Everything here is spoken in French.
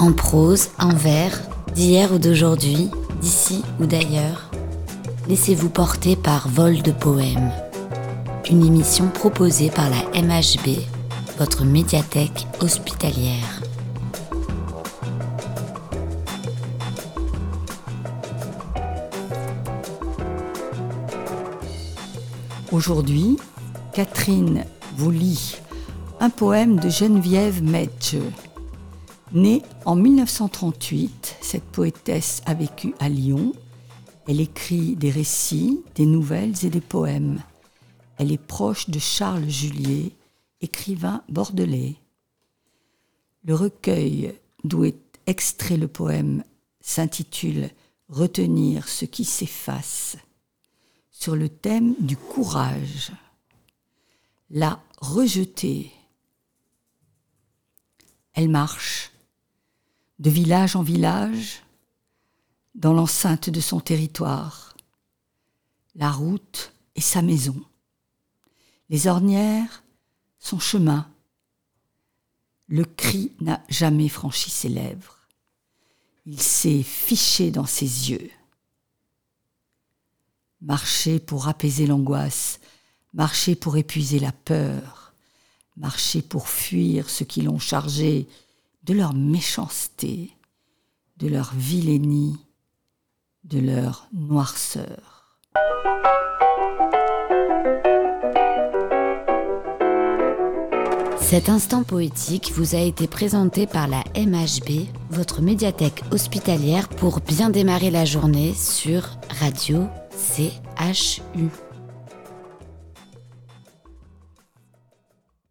En prose, en vers, d'hier ou d'aujourd'hui, d'ici ou d'ailleurs, laissez-vous porter par Vol de Poèmes, une émission proposée par la MHB, votre médiathèque hospitalière. Aujourd'hui, Catherine vous lit un poème de Geneviève Medge. Née en 1938, cette poétesse a vécu à Lyon. Elle écrit des récits, des nouvelles et des poèmes. Elle est proche de Charles Julier, écrivain bordelais. Le recueil d'où est extrait le poème s'intitule Retenir ce qui s'efface sur le thème du courage. La rejeter. Elle marche de village en village dans l'enceinte de son territoire. La route est sa maison. Les ornières, son chemin. Le cri n'a jamais franchi ses lèvres. Il s'est fiché dans ses yeux. Marcher pour apaiser l'angoisse, marcher pour épuiser la peur, marcher pour fuir ceux qui l'ont chargé de leur méchanceté, de leur vilainie, de leur noirceur. Cet instant poétique vous a été présenté par la MHB, votre médiathèque hospitalière pour bien démarrer la journée sur Radio CHU.